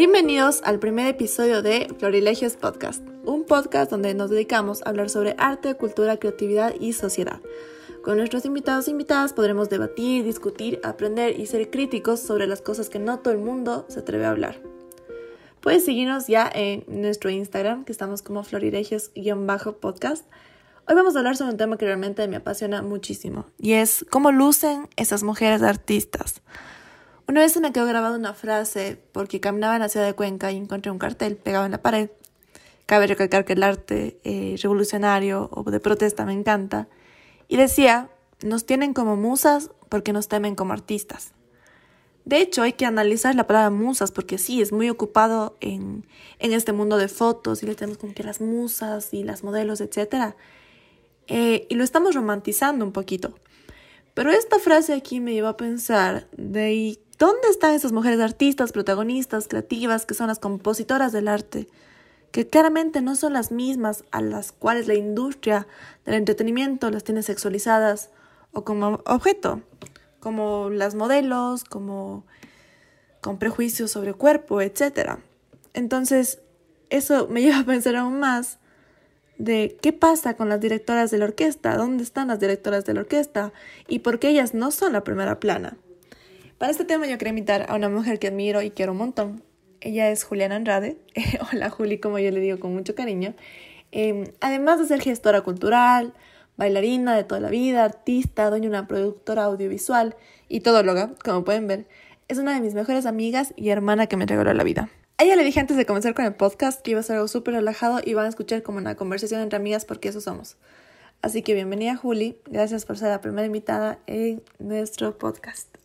Bienvenidos al primer episodio de Florilegios Podcast, un podcast donde nos dedicamos a hablar sobre arte, cultura, creatividad y sociedad. Con nuestros invitados e invitadas podremos debatir, discutir, aprender y ser críticos sobre las cosas que no todo el mundo se atreve a hablar. Puedes seguirnos ya en nuestro Instagram, que estamos como florilegios-podcast. Hoy vamos a hablar sobre un tema que realmente me apasiona muchísimo, y es cómo lucen esas mujeres artistas. Una vez se me quedó grabada una frase porque caminaba en la ciudad de Cuenca y encontré un cartel pegado en la pared. Cabe recalcar que el arte eh, revolucionario o de protesta me encanta. Y decía, nos tienen como musas porque nos temen como artistas. De hecho, hay que analizar la palabra musas porque sí, es muy ocupado en, en este mundo de fotos y le tenemos como que las musas y las modelos, etc. Eh, y lo estamos romantizando un poquito. Pero esta frase aquí me llevó a pensar de ¿Dónde están esas mujeres artistas, protagonistas, creativas, que son las compositoras del arte? Que claramente no son las mismas a las cuales la industria del entretenimiento las tiene sexualizadas o como objeto, como las modelos, como con prejuicios sobre cuerpo, etc. Entonces, eso me lleva a pensar aún más de qué pasa con las directoras de la orquesta, dónde están las directoras de la orquesta y por qué ellas no son la primera plana. Para este tema yo quería invitar a una mujer que admiro y quiero un montón. Ella es Juliana Andrade. Hola Juli, como yo le digo con mucho cariño. Em, además de ser gestora cultural, bailarina de toda la vida, artista, dueña de una productora audiovisual y todóloga, como pueden ver, es una de mis mejores amigas y hermana que me regaló la vida. A ella le dije antes de comenzar con el podcast que iba a ser algo súper relajado y van a escuchar como una conversación entre amigas porque eso somos. Así que bienvenida Juli, gracias por ser la primera invitada en nuestro podcast.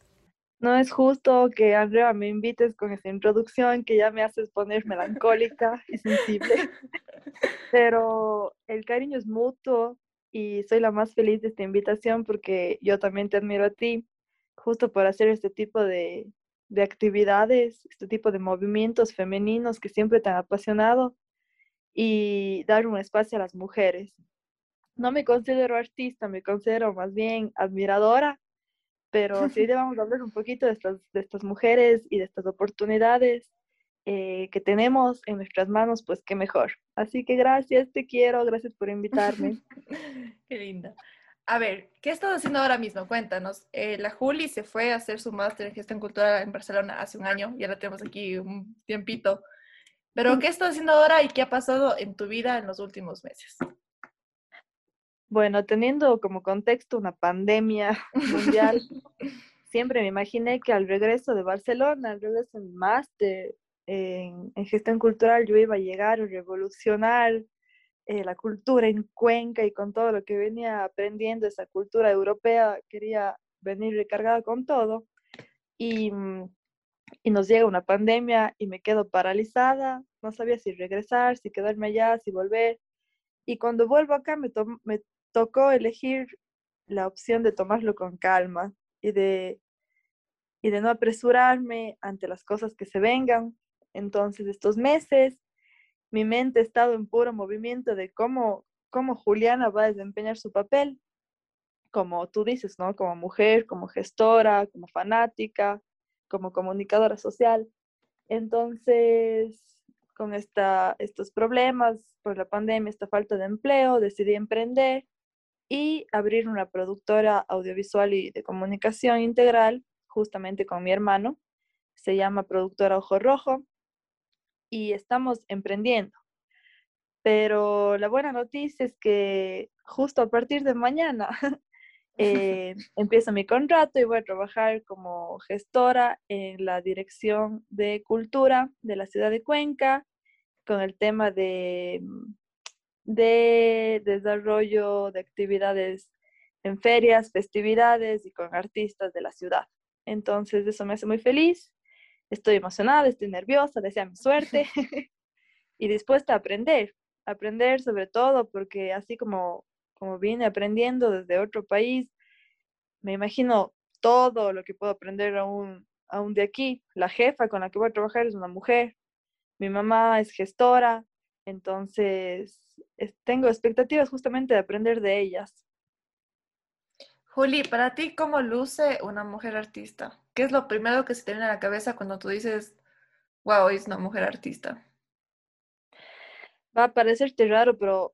No es justo que Andrea me invites con esa introducción que ya me haces poner melancólica y sensible. Pero el cariño es mutuo y soy la más feliz de esta invitación porque yo también te admiro a ti, justo por hacer este tipo de, de actividades, este tipo de movimientos femeninos que siempre te han apasionado y dar un espacio a las mujeres. No me considero artista, me considero más bien admiradora pero sí a hablar un poquito de estas, de estas mujeres y de estas oportunidades eh, que tenemos en nuestras manos, pues qué mejor. Así que gracias, te quiero, gracias por invitarme. qué linda. A ver, ¿qué estás haciendo ahora mismo? Cuéntanos. Eh, la Juli se fue a hacer su máster en gestión cultural en Barcelona hace un año, ya la tenemos aquí un tiempito. Pero, ¿qué estás haciendo ahora y qué ha pasado en tu vida en los últimos meses? Bueno, teniendo como contexto una pandemia mundial, siempre me imaginé que al regreso de Barcelona, al regreso del máster en, gestión cultural, yo iba a llegar a revolucionar eh, la cultura en Cuenca y con todo lo que venía aprendiendo, esa cultura europea, quería venir recargada con todo. Y, mm, y nos llega una pandemia y me quedo paralizada, no sabía si regresar, si quedarme allá, si volver. Y cuando vuelvo acá me, me tocó elegir la opción de tomarlo con calma y de, y de no apresurarme ante las cosas que se vengan. Entonces, estos meses, mi mente ha estado en puro movimiento de cómo, cómo Juliana va a desempeñar su papel, como tú dices, ¿no? Como mujer, como gestora, como fanática, como comunicadora social. Entonces, con esta, estos problemas por la pandemia, esta falta de empleo, decidí emprender y abrir una productora audiovisual y de comunicación integral justamente con mi hermano. Se llama Productora Ojo Rojo y estamos emprendiendo. Pero la buena noticia es que justo a partir de mañana eh, empiezo mi contrato y voy a trabajar como gestora en la Dirección de Cultura de la ciudad de Cuenca con el tema de de desarrollo de actividades en ferias, festividades y con artistas de la ciudad. Entonces eso me hace muy feliz, estoy emocionada, estoy nerviosa, desea mi suerte y dispuesta a aprender, aprender sobre todo porque así como, como vine aprendiendo desde otro país, me imagino todo lo que puedo aprender aún, aún de aquí. La jefa con la que voy a trabajar es una mujer, mi mamá es gestora, entonces tengo expectativas justamente de aprender de ellas. Juli, para ti, ¿cómo luce una mujer artista? ¿Qué es lo primero que se te viene a la cabeza cuando tú dices wow, es una mujer artista. Va a parecerte raro, pero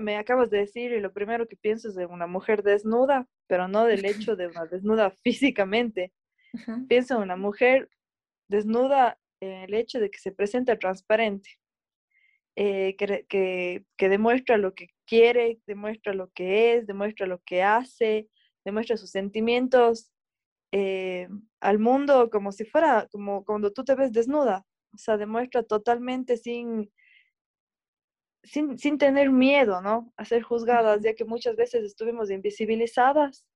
me acabas de decir y lo primero que pienso es de una mujer desnuda, pero no del hecho de una desnuda físicamente. Pienso en una mujer desnuda en el hecho de que se presenta transparente, eh, que, que, que, demuestra lo que quiere, demuestra lo que es, demuestra lo que hace, demuestra sus sentimientos eh, al mundo como si fuera, como cuando tú te ves desnuda, o sea, demuestra totalmente sin sin, tener miedo, ¿no? A ser juzgadas, ya que muchas veces estuvimos invisibilizadas,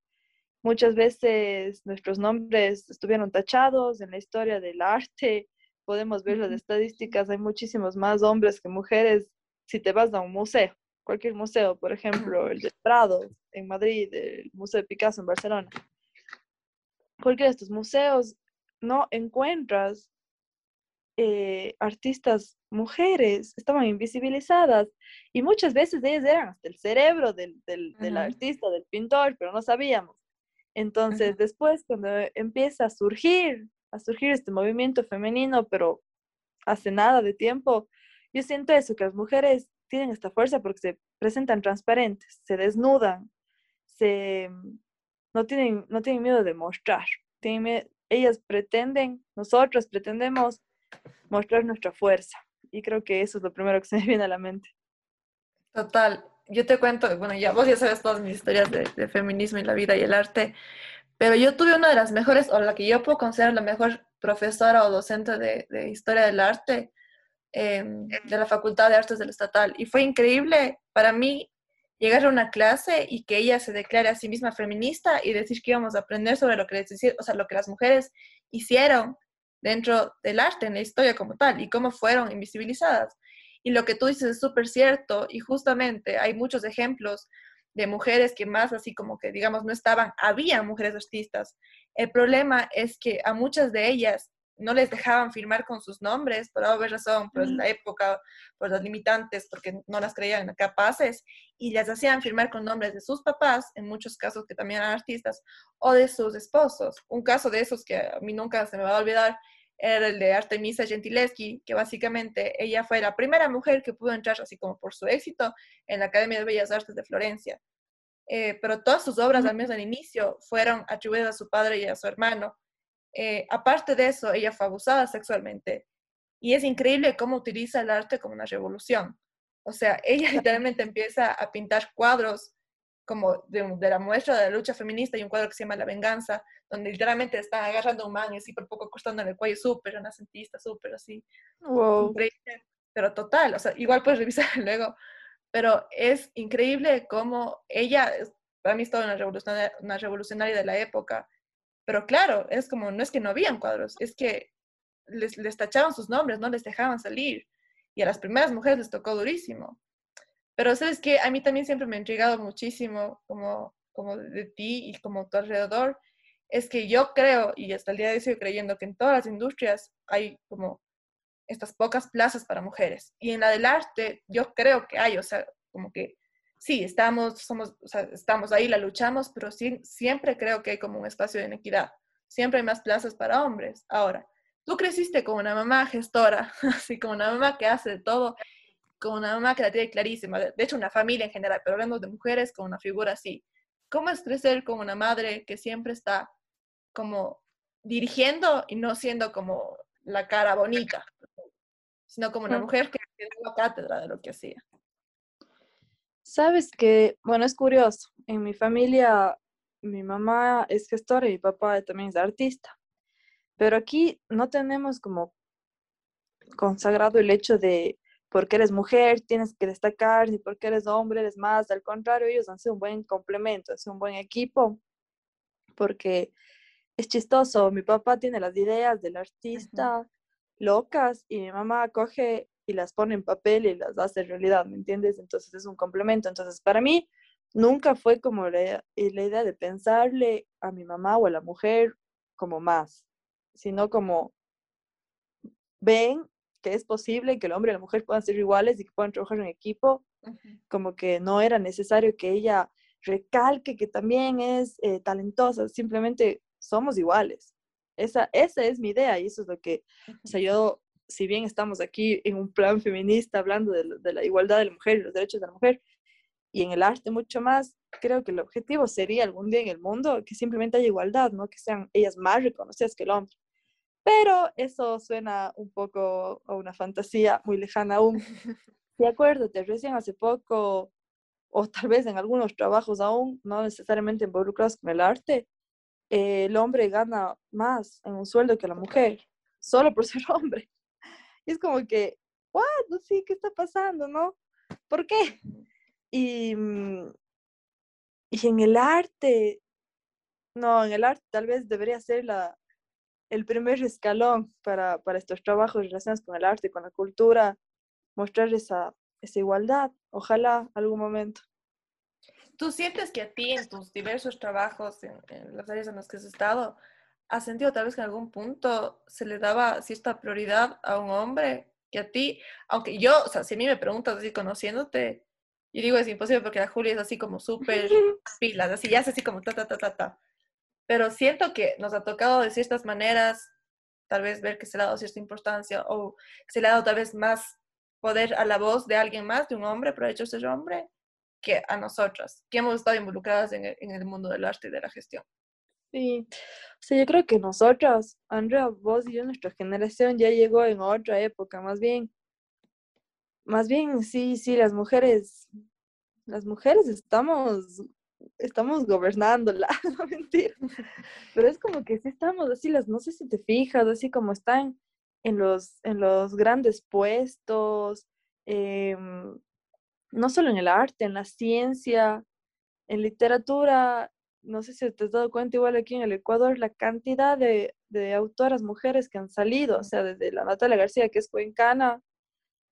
muchas veces nuestros nombres estuvieron tachados en la historia del arte, podemos ver las estadísticas, hay muchísimos más hombres que mujeres si te vas a un museo, cualquier museo, por ejemplo, el de Prado en Madrid, el Museo de Picasso en Barcelona. Cualquiera de estos museos no encuentras eh, artistas mujeres, estaban invisibilizadas y muchas veces ellas eran hasta el cerebro del, del, artista, del pintor, pero no sabíamos. Entonces, después, cuando empieza a surgir, a surgir este movimiento femenino, pero hace nada de tiempo, yo siento eso, que las mujeres tienen esta fuerza porque se presentan transparentes, se desnudan, se, no, tienen, no tienen miedo de mostrar. Tienen, ellas pretenden, nosotros pretendemos mostrar nuestra fuerza. Y creo que eso es lo primero que se me viene a la mente. Total. Yo te cuento, bueno, ya vos ya sabes todas mis historias de, feminismo y la vida y el arte, pero yo tuve una de las mejores, o la que yo puedo considerar la mejor profesora o docente de, historia del arte em, de la Facultad de Artes del Estatal. Y fue increíble para mí llegar a una clase y que ella se declare a sí misma feminista y decir que íbamos a aprender sobre lo que les o sea, lo que las mujeres hicieron dentro del arte, en la historia como tal, y cómo fueron invisibilizadas. Y lo que tú dices es súper cierto, y justamente hay muchos ejemplos de mujeres que más así como que, digamos, no estaban, había mujeres artistas. El problema es que a muchas de ellas no les dejaban firmar con sus nombres, por haber razón, por la época, por los limitantes, porque no las creían capaces, y les hacían firmar con nombres de sus papás, en muchos casos que también eran artistas, o de sus esposos. Un caso de esos que a mí nunca se me va a olvidar era el de Artemisa Gentileschi, que básicamente ella fue la primera mujer que pudo entrar, así como por su éxito, en la Academia de Bellas Artes de Florencia. Eh, pero todas sus obras, al menos al inicio, fueron atribuidas a su padre y a su hermano. Eh, aparte de eso, ella fue abusada sexualmente. Y es increíble cómo utiliza el arte como una revolución. O sea, ella literalmente empieza a pintar cuadros como de, la muestra de la lucha feminista y un cuadro que se llama La Venganza, donde literalmente están agarrando a un man y así por poco costando en el cuello, súper renacentista, súper así. Wow. pero total, o sea, igual puedes revisar luego, pero es increíble cómo ella, para mí es toda una revolucionaria, una revolucionaria de la época, pero claro, es como, no es que no habían cuadros, es que les, les tachaban sus nombres, no les dejaban salir. Y a las primeras mujeres les tocó durísimo. Pero sabes que a mí también siempre me ha intrigado muchísimo, como, como de ti y como tu alrededor, es que yo creo, y hasta el día de hoy sigo creyendo, que en todas las industrias hay como estas pocas plazas para mujeres. Y en la del arte, yo creo que hay, o sea, como que sí, estamos, somos, o sea, estamos ahí, la luchamos, pero sí, siempre creo que hay como un espacio de inequidad. Siempre hay más plazas para hombres. Ahora, tú creciste con una mamá gestora, así como una mamá que hace de todo, con una mamá que la tiene clarísima, de hecho una familia en general, pero hablando de mujeres con una figura así. ¿Cómo es crecer con una madre que siempre está como dirigiendo y no siendo como la cara bonita, sino como una mujer que la cátedra de lo que hacía? Sabes que, bueno, es curioso. En mi familia, mi mamá es gestora y mi papá también es artista. Pero aquí no tenemos como consagrado el hecho de porque eres mujer tienes que destacar, ni porque eres hombre eres más. Al contrario, ellos han sido un buen complemento, es un buen equipo, porque es chistoso. Mi papá tiene las ideas del artista locas y mi mamá coge y las pone en papel y las hace realidad, ¿me entiendes? Entonces es un complemento. Entonces para mí nunca fue como la, la idea de pensarle a mi mamá o a la mujer como más, sino como ven que es posible que el hombre y la mujer puedan ser iguales y que puedan trabajar en equipo, como que no era necesario que ella recalque que también es eh, talentosa, simplemente somos iguales. Esa, esa es mi idea y eso es lo que, o sea, yo si bien estamos aquí en un plan feminista hablando de, de la igualdad de la mujer y los derechos de la mujer, y en el arte mucho más, creo que el objetivo sería algún día en el mundo que simplemente haya igualdad, ¿no? Que sean ellas más reconocidas que el hombre. Pero eso suena un poco a una fantasía muy lejana aún. Y acuérdate, recién hace poco, o tal vez en algunos trabajos aún, no necesariamente involucrados con el arte, eh, el hombre gana más en un sueldo que la mujer, solo por ser hombre. Y es como que, ¿what? No sé, ¿qué está pasando, no? ¿Por qué? Y, mm, y en el arte, no, en el arte tal vez debería ser la, el primer escalón para, para estos trabajos relacionados con el arte, con la cultura, mostrar esa, esa igualdad, ojalá algún momento. ¿Tú sientes que a ti en tus diversos trabajos, en, en, las áreas en las que has estado, has sentido tal vez que en algún punto se le daba cierta prioridad a un hombre que a ti? Aunque yo, o sea, si a mí me preguntas así conociéndote, y digo, es imposible porque la Julia es así como súper pilas, así ya es así como ta, ta, ta, ta, ta. Pero siento que nos ha tocado de ciertas maneras, tal vez ver que se le ha dado cierta importancia o se le ha dado tal vez más poder a la voz de alguien más, de un hombre, pero hecho ser hombre, que a nosotras, que hemos estado involucradas en el, mundo del arte y de la gestión. Sí, o sea, yo creo que nosotras, Andrea, vos y yo, nuestra generación ya llegó en otra época, más bien más bien, sí, sí, las mujeres, las mujeres estamos, estamos gobernándola, no mentira. Pero es como que sí estamos así, las, no sé si te fijas, así como están en los, en los grandes puestos, eh, no solo en el arte, en la ciencia, en literatura, no sé si te has dado cuenta, igual aquí en el Ecuador, la cantidad de, de autoras mujeres que han salido, o sea, desde la Natalia García, que es cuencana,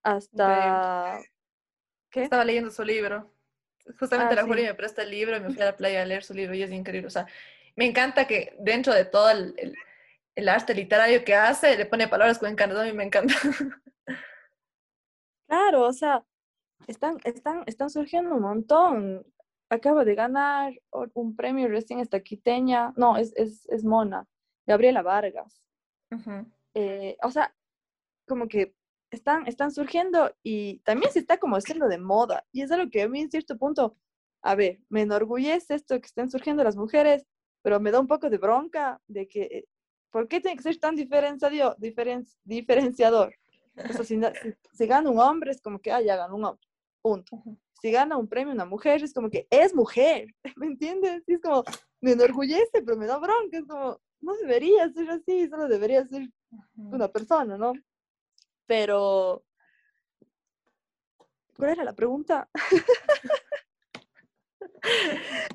hasta... ¿Qué? Estaba leyendo su libro. Justamente ah, la Julia me presta el libro me fui a la playa a leer su libro y es increíble. O sea, me encanta que dentro de todo el, el, el arte literario que hace, le pone palabras cuencanas. A mí me encanta. Claro, o sea, están, están, están surgiendo un montón. Acaba de ganar un premio recién esta quiteña. No, es, es, es Mona, Gabriela Vargas. Uh -huh. eh, o sea, como que están, están surgiendo y también se está como haciendo de moda. Y es algo que a mí en cierto punto, a ver, me enorgullece esto que estén surgiendo las mujeres, pero me da un poco de bronca de que, eh, ¿por qué tiene que ser tan diferenciado, diferen, diferenciador? O sea, si, si, si, gana un hombre, es como que, ah, ya ganó un hombre, punto. Si gana un premio una mujer, es como que es mujer, ¿me entiendes? Y es como, me enorgullece, pero me da bronca, es como, no debería ser así, solo debería ser una persona, ¿no? Pero... ¿Cuál era la pregunta?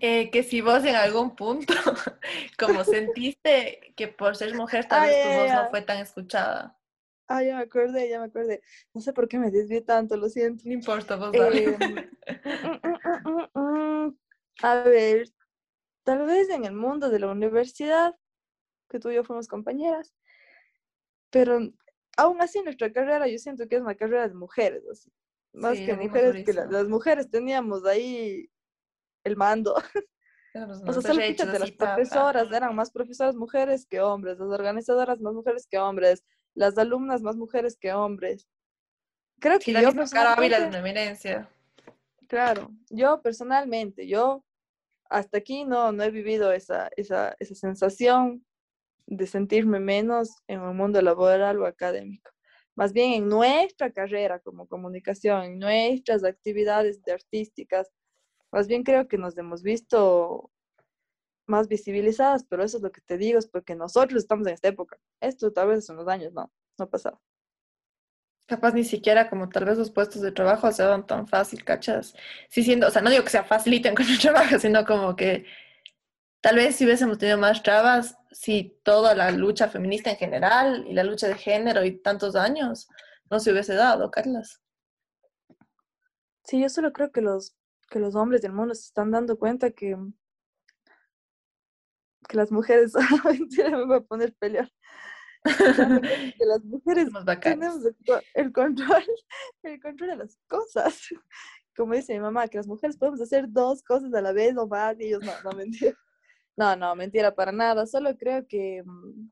Eh, que si vos en algún punto, como sentiste que por ser mujer tal vez tu voz no fue tan escuchada. Ah, ya me acordé, ya me acordé. No sé por qué me desvié tanto, lo siento. No importa, vos dale. Eh, mm, mm, mm, a ver, tal vez en el mundo de la universidad, que tú y yo fuimos compañeras, pero aún así nuestra carrera yo siento que es una carrera de mujeres, así. más sí, que mujeres, que la, las mujeres teníamos ahí el mando. o sea, solo fíjate, las profesoras eran más profesoras mujeres que hombres, las organizadoras más mujeres que hombres, las alumnas más mujeres que hombres. Creo que yo personalmente... eminencia. Claro, yo personalmente, yo hasta aquí no, no he vivido esa, esa, esa sensación de sentirme menos en el mundo laboral o académico. Más bien en nuestra carrera como comunicación, en nuestras actividades de artísticas, más bien creo que nos hemos visto más visibilizadas, pero eso es lo que te digo, es porque nosotros estamos en esta época. Esto tal vez hace unos años, no, no pasaba. Capaz ni siquiera como tal vez los puestos de trabajo se dan tan fácil, ¿cachas? Sí, siendo, o sea, no digo que sea facilito encontrar trabajo, sino como que Tal vez si hubiésemos tenido más trabas, si toda la lucha feminista en general y la lucha de género y tantos años no se hubiese dado, Carlos. Sí, yo solo creo que los, que los hombres del mundo se están dando cuenta que, que las mujeres, mentira, me voy a poner pelear. que las mujeres tenemos el control, el control de las cosas. Como dice mi mamá, que las mujeres podemos hacer dos cosas a la vez o más y ellos no, no mentira. No, no, mentira para nada. Solo creo que, mm,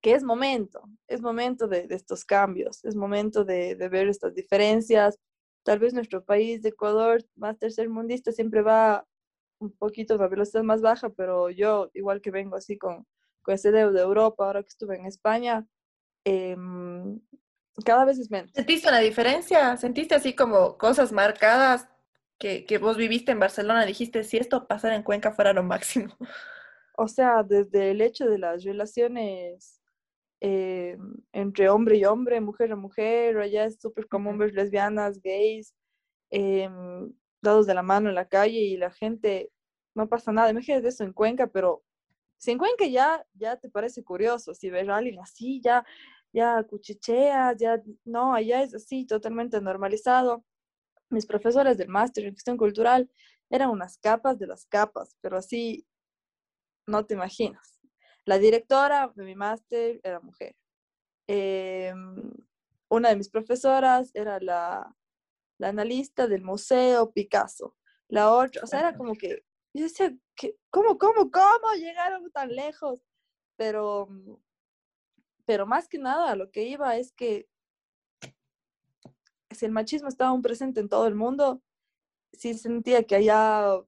que es momento, es momento de, estos cambios, es momento de, ver estas diferencias. Tal vez nuestro país de Ecuador, más tercermundista, siempre va un poquito a una velocidad más baja, pero yo, igual que vengo así con, con ese de Europa, ahora que estuve en España, eh, cada vez es menos. ¿Sentiste una diferencia? ¿Sentiste así como cosas marcadas que, que vos viviste en Barcelona? Dijiste, si esto pasara en Cuenca fuera lo máximo. O sea, desde el hecho de las relaciones eh, entre hombre y hombre, mujer a mujer, allá es súper común ver lesbianas, gays, eh, dados de la mano en la calle y la gente, no pasa nada. Imagínate eso en Cuenca, pero si en Cuenca ya, ya te parece curioso, si ves a alguien así, ya ya cuchicheas, ya no, allá es así, totalmente normalizado. Mis profesores del máster en gestión cultural eran unas capas de las capas, pero así no te imaginas. La directora de mi máster era mujer. Em, una de mis profesoras era la, la, analista del museo Picasso. La otra, o sea, era como que, yo decía, ¿cómo, cómo, cómo llegaron tan lejos? Pero pero más que nada lo que iba es que si el machismo estaba aún presente en todo el mundo, sí sentía que allá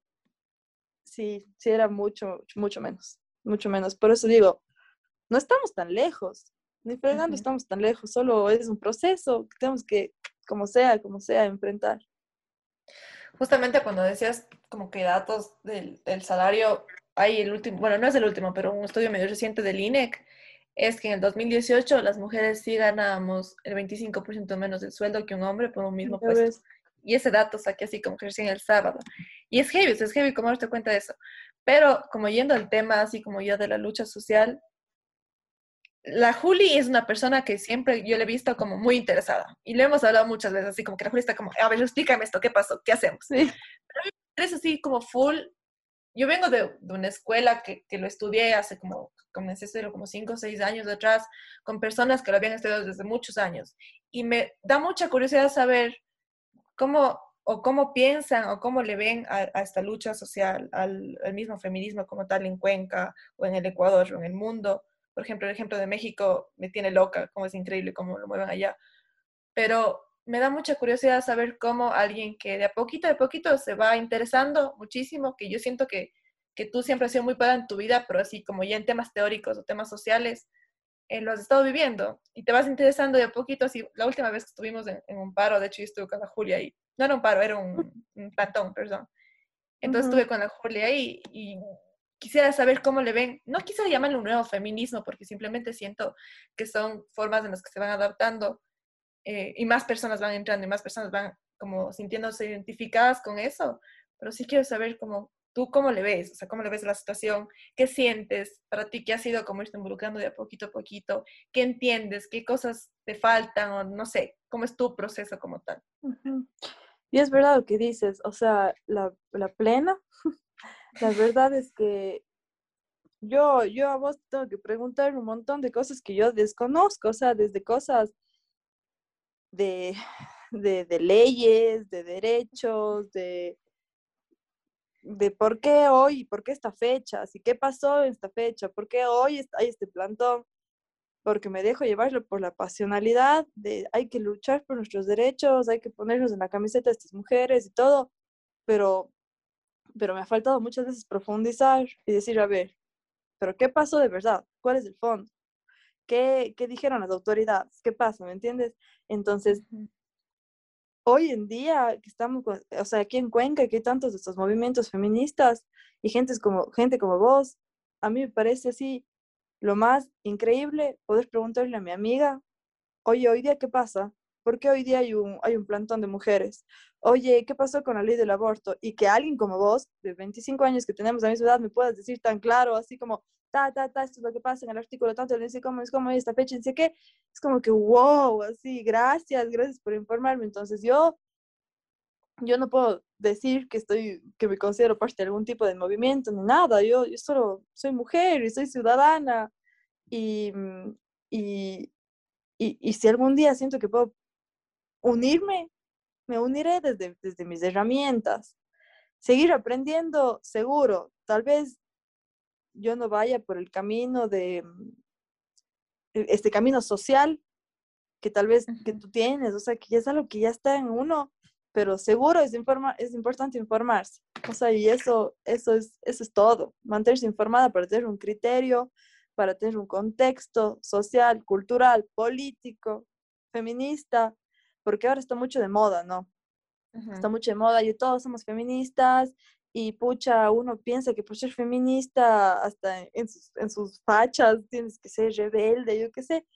sí, sí era mucho, mucho menos, mucho menos. Por eso digo, no estamos tan lejos, ni fregando estamos tan lejos, solo es un proceso que tenemos que, como sea, como sea, enfrentar. Justamente cuando decías como que datos del, del salario, hay el último, bueno, no es el último, pero un estudio medio reciente del INEC es que en el 2018 las mujeres sí ganábamos el 25% menos del sueldo que un hombre por un mismo puesto. Y ese dato saqué así como que recién el sábado. Y es heavy, es heavy cómo darte cuenta de eso. Pero como yendo al tema así como ya de la lucha social, la Juli es una persona que siempre yo le he visto como muy interesada. Y le hemos hablado muchas veces, así como que la Juli está como, a ver, explícame esto, ¿qué pasó? ¿Qué hacemos? Sí. Pero es así como full yo vengo de, una escuela que, que, lo estudié hace como, comencé a estudiarlo como cinco o seis años atrás, con personas que lo habían estudiado desde muchos años. Y me da mucha curiosidad saber cómo o cómo piensan o cómo le ven a, esta lucha social, al, al, mismo feminismo como tal en Cuenca o en el Ecuador o en el mundo. Por ejemplo, el ejemplo de México me tiene loca, como es increíble cómo lo mueven allá. Pero me da mucha curiosidad saber cómo alguien que de a poquito, de poquito se va interesando muchísimo, que yo siento que, que tú siempre has sido muy para en tu vida, pero así como ya en temas teóricos o temas sociales, eh, lo has estado viviendo y te vas interesando de a poquito. Así, la última vez que estuvimos en, un paro, de hecho yo estuve con la Julia ahí, no era un paro, era un, un plantón, perdón. Entonces estuve con la Julia ahí y quisiera saber cómo le ven, no quisiera llamarle un nuevo feminismo porque simplemente siento que son formas en las que se van adaptando eh, y más personas van entrando y más personas van como sintiéndose identificadas con eso, pero sí quiero saber cómo tú cómo le ves, o sea, cómo le ves la situación, qué sientes para ti, qué ha sido como irte involucrando de a poquito a poquito, qué entiendes, qué cosas te faltan o no sé, cómo es tu proceso como tal. Y es verdad lo que dices, o sea, la, la plena, la verdad es que yo, yo a vos tengo que preguntar un montón de cosas que yo desconozco, o sea, desde cosas de, de, leyes, de derechos, de, de por qué hoy, por qué esta fecha, así qué pasó en esta fecha, por qué hoy hay este plantón, porque me dejo llevarlo por la pasionalidad de hay que luchar por nuestros derechos, hay que ponernos en la camiseta de estas mujeres y todo, pero, pero me ha faltado muchas veces profundizar y decir, a ver, pero ¿qué pasó de verdad? ¿Cuál es el fondo? ¿Qué, ¿Qué, dijeron las autoridades? ¿Qué pasa? ¿Me entiendes? Entonces, hoy en día que estamos, o sea, aquí en Cuenca, que hay tantos de estos movimientos feministas y gente como, gente como vos, a mí me parece así lo más increíble poder preguntarle a mi amiga, oye, hoy día, ¿qué pasa? ¿Por qué hoy día hay un, hay un plantón de mujeres? Oye, ¿qué pasó con la ley del aborto? Y que alguien como vos, de 25 años que tenemos la misma edad, me puedas decir tan claro, así como, ta, ta, ta, esto es lo que pasa en el artículo tanto, dice cómo es como esta fecha, dice qué, es como que wow, así, gracias, gracias por informarme. Entonces yo, yo no puedo decir que estoy, que me considero parte de algún tipo de movimiento ni nada, yo, yo solo soy mujer y soy ciudadana y, y, y, y si algún día siento que puedo unirme, me uniré desde, desde mis herramientas. Seguir aprendiendo, seguro. Tal vez yo no vaya por el camino de, este camino social que tal vez que tú tienes, o sea, que ya es algo que ya está en uno, pero seguro es, informa es importante informarse. O sea, y eso, eso, es, eso es todo, mantenerse informada para tener un criterio, para tener un contexto social, cultural, político, feminista, porque ahora está mucho de moda, ¿no? Está mucho de moda y todos somos feministas y pucha, uno piensa que por ser feminista, hasta en sus, en sus fachas tienes que ser rebelde, yo qué sé.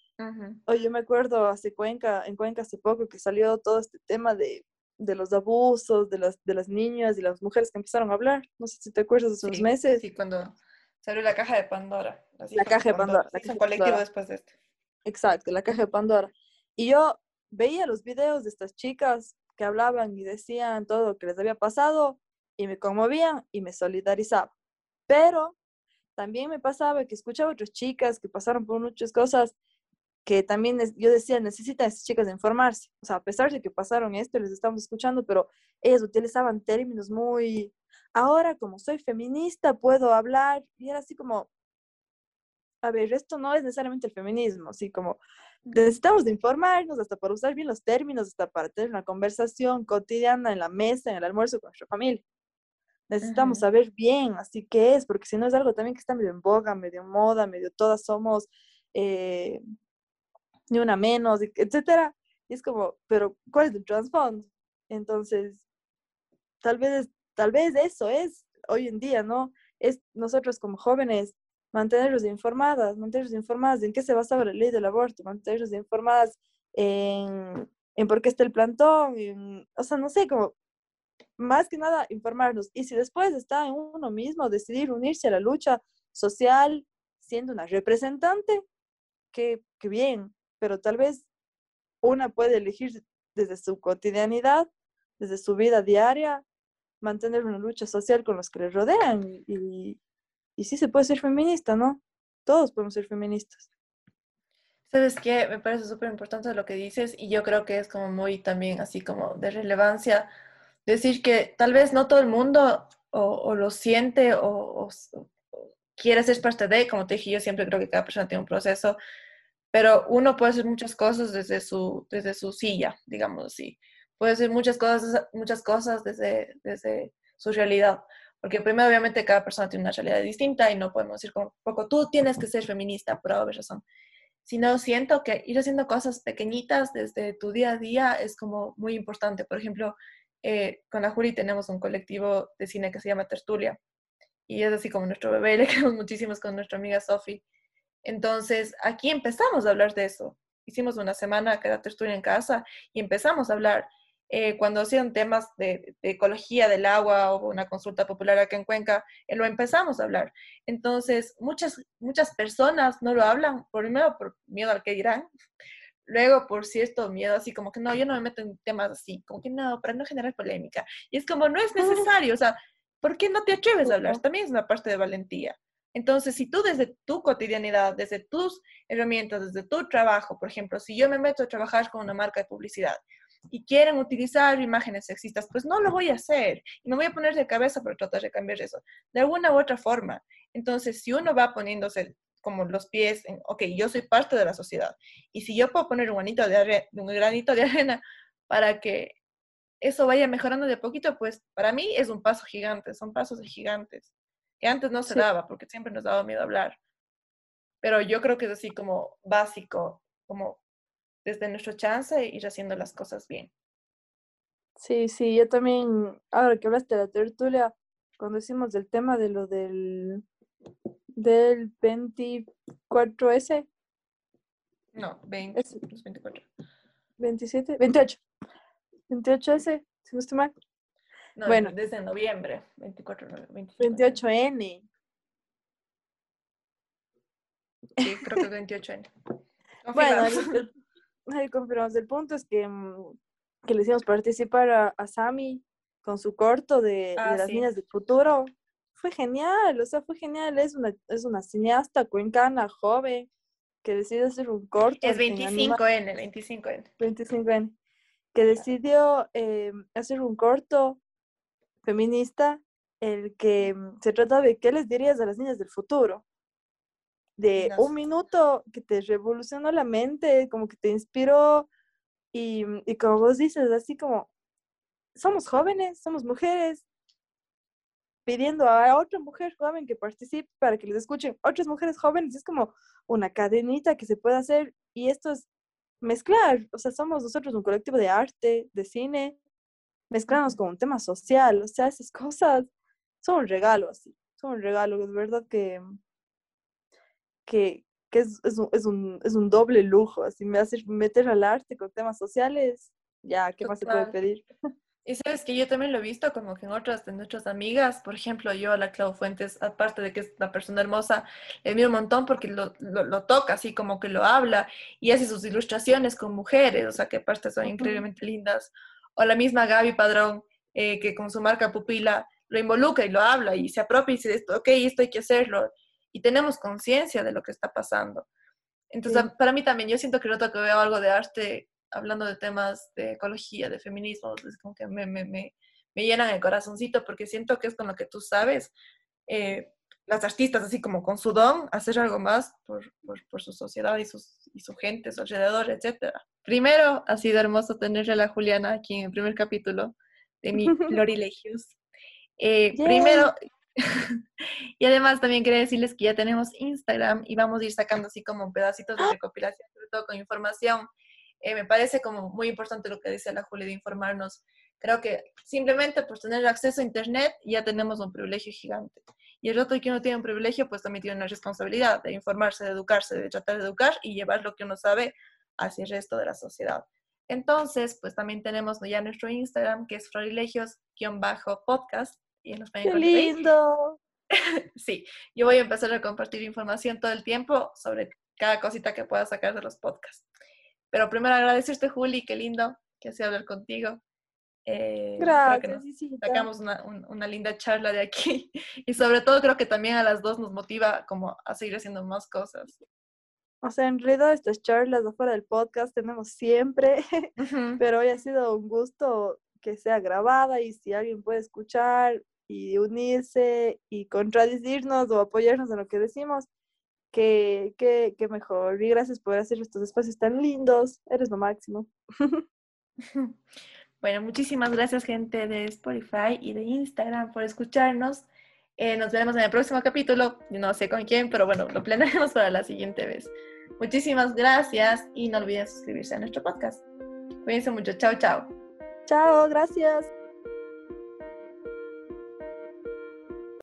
Oye, yo me acuerdo hace Cuenca, en Cuenca hace poco que salió todo este tema de, de los abusos de las, de las niñas y las mujeres que empezaron a hablar. No sé si te acuerdas de esos meses. Sí, cuando salió la caja de Pandora. La caja de Pandora. La caja colectivo después de esto. Exacto, la caja de Pandora. Y yo veía los videos de estas chicas que hablaban y decían todo lo que les había pasado y me conmovían y me solidarizaba. Pero también me pasaba que escuchaba otras chicas que pasaron por muchas cosas que también yo decía, necesitan esas chicas de informarse. O sea, a pesar de que pasaron esto, les estamos escuchando, pero ellas utilizaban términos muy, ahora como soy feminista puedo hablar, y era así como, a ver, esto no es necesariamente el feminismo, así como necesitamos de informarnos hasta para usar bien los términos, hasta para tener una conversación cotidiana en la mesa, en el almuerzo con nuestra familia. Necesitamos saber bien así qué es, porque si no es algo también que está medio en boga, medio en moda, medio todas somos eh, ni una menos, etcétera. Y es como, pero ¿cuál es el trasfondo? Entonces, tal vez, tal vez eso es hoy en día, ¿no? Es nosotros como jóvenes mantenerlos informadas, mantenerlos informadas en qué se basa la ley del aborto, mantenerlos informadas en, en por qué está el plantón, o sea, no sé, como más que nada informarnos. Y si después está en uno mismo decidir unirse a la lucha social siendo una representante, que, que bien, pero tal vez una puede elegir desde su cotidianidad, desde su vida diaria, mantener una lucha social con los que le rodean y, y sí se puede ser feminista, ¿no? Todos podemos ser feministas. ¿Sabes qué? Me parece súper importante lo que dices y yo creo que es como muy también así como de relevancia decir que tal vez no todo el mundo o, lo siente o, quiere ser parte de, como te dije, yo siempre creo que cada persona tiene un proceso, pero uno puede hacer muchas cosas desde su, desde su silla, digamos así. Puede hacer muchas cosas, muchas cosas desde, desde su realidad. Porque primero, obviamente, cada persona tiene una realidad distinta y no podemos decir como, poco, tú tienes que ser feminista por haber razón. Sino siento que ir haciendo cosas pequeñitas desde tu día a día es como muy importante. Por ejemplo, eh, con la Juri tenemos un colectivo de cine que se llama Tertulia. Y es así como nuestro bebé, le queremos muchísimo con nuestra amiga Sofi. Entonces, aquí empezamos a hablar de eso. Hicimos una semana que era Tertulia en casa y empezamos a hablar eh, cuando hacían temas de, ecología del agua o una consulta popular acá en Cuenca, eh, lo empezamos a hablar. Entonces, muchas, muchas personas no lo hablan, primero por miedo al que dirán, luego por cierto miedo, así como que no, yo no me meto en temas así, como que no, para no generar polémica. Y es como, no es necesario, o sea, ¿por qué no te atreves a hablar? También es una parte de valentía. Entonces, si tú desde tu cotidianidad, desde tus herramientas, desde tu trabajo, por ejemplo, si yo me meto a trabajar con una marca de publicidad y quieren utilizar imágenes sexistas, pues no lo voy a hacer y no voy a poner de cabeza para tratar de cambiar eso, de alguna u otra forma. Entonces, si uno va poniéndose como los pies en, ok, yo soy parte de la sociedad, y si yo puedo poner un granito de, un granito de arena para que eso vaya mejorando de poquito, pues para mí es un paso gigante, son pasos gigantes, que antes no se daba, porque siempre nos daba miedo hablar. Pero yo creo que es así como básico, como desde nuestro chance, ir haciendo las cosas bien. Sí, sí, yo también, ahora que hablaste de la tertulia, cuando hicimos el tema de lo del, del 24S. No, 20, 24. 27, 28. 28S, si no estoy mal. No, bueno, desde noviembre, 24, 28N. Sí, creo que 28N. Bueno, Ay, confirmamos. El punto es que, mm, que le hicimos participar a, a Sami con su corto de, ah, las niñas del futuro. Fue genial, o sea, fue genial. Es una, es una cineasta cuencana, joven, que decide hacer un corto. Es 25N, 25N. 25N. Que decidió eh, hacer un corto feminista, el que mm, se trata de qué les dirías a las niñas del futuro de un minuto que te revolucionó la mente, como que te inspiró y, y como vos dices, así como somos jóvenes, somos mujeres, pidiendo a otra mujer joven que participe para que les escuchen otras mujeres jóvenes. Es como una cadenita que se puede hacer y esto es mezclar. O sea, somos nosotros un colectivo de arte, de cine, mezclamos con un tema social. O sea, esas cosas son un regalo así. Son un regalo. Es verdad que, que, que es, es, un, es, un, es, un, doble lujo. Así me hace meter al arte con temas sociales. Ya, ¿qué más se puede pedir? Y sabes que yo también lo he visto como que en otras de nuestras amigas, por ejemplo, yo a la Clau Fuentes, aparte de que es una persona hermosa, le miro un montón porque lo, lo, toca, así como que lo habla y hace sus ilustraciones con mujeres, o sea, que aparte son increíblemente lindas. O la misma Gaby Padrón, eh, que con su marca Pupila lo involucra y lo habla y se apropia y dice, ok, esto hay que hacerlo. Y tenemos conciencia de lo que está pasando. Entonces, para mí también, yo siento que noto que veo algo de arte hablando de temas de ecología, de feminismo, es como que me, me, me, me, llenan el corazoncito porque siento que es con lo que tú sabes, eh, las artistas así como con su don, hacer algo más por, por, por su sociedad y, sus, y su gente, su alrededor, etc. Primero, ha sido hermoso tenerle a la Juliana aquí en el primer capítulo de mi Florilegios. Eh, primero, y además también quería decirles que ya tenemos Instagram y vamos a ir sacando así como pedacitos de recopilación, sobre todo con información eh, me parece como muy importante lo que dice la Julia de informarnos. Creo que simplemente por tener acceso a Internet ya tenemos un privilegio gigante. Y el rato que uno tiene un privilegio, pues también tiene una responsabilidad de informarse, de educarse, de tratar de educar y llevar lo que uno sabe hacia el resto de la sociedad. Entonces, pues también tenemos ya nuestro Instagram, que es florilegios-podcast. Y nos ¡Qué lindo! sí, yo voy a empezar a compartir información todo el tiempo sobre cada cosita que pueda sacar de los podcasts. Pero primero agradecerte, Juli, qué lindo que ha hablar contigo. Eh, Gracias. sacamos una, una, linda charla de aquí y sobre todo creo que también a las dos nos motiva como a seguir haciendo más cosas. O sea, en realidad estas charlas afuera del podcast tenemos siempre, pero hoy ha sido un gusto que sea grabada y si alguien puede escuchar y unirse y contradecirnos o apoyarnos en lo que decimos, qué, qué, qué mejor. Y gracias por hacer estos espacios tan lindos. Eres lo máximo. Bueno, muchísimas gracias gente de Spotify y de Instagram por escucharnos. Eh, nos veremos en el próximo capítulo. No sé con quién, pero bueno, lo planearemos para la siguiente vez. Muchísimas gracias y no olviden suscribirse a nuestro podcast. Cuídense mucho. Chao, chao. Chao, gracias.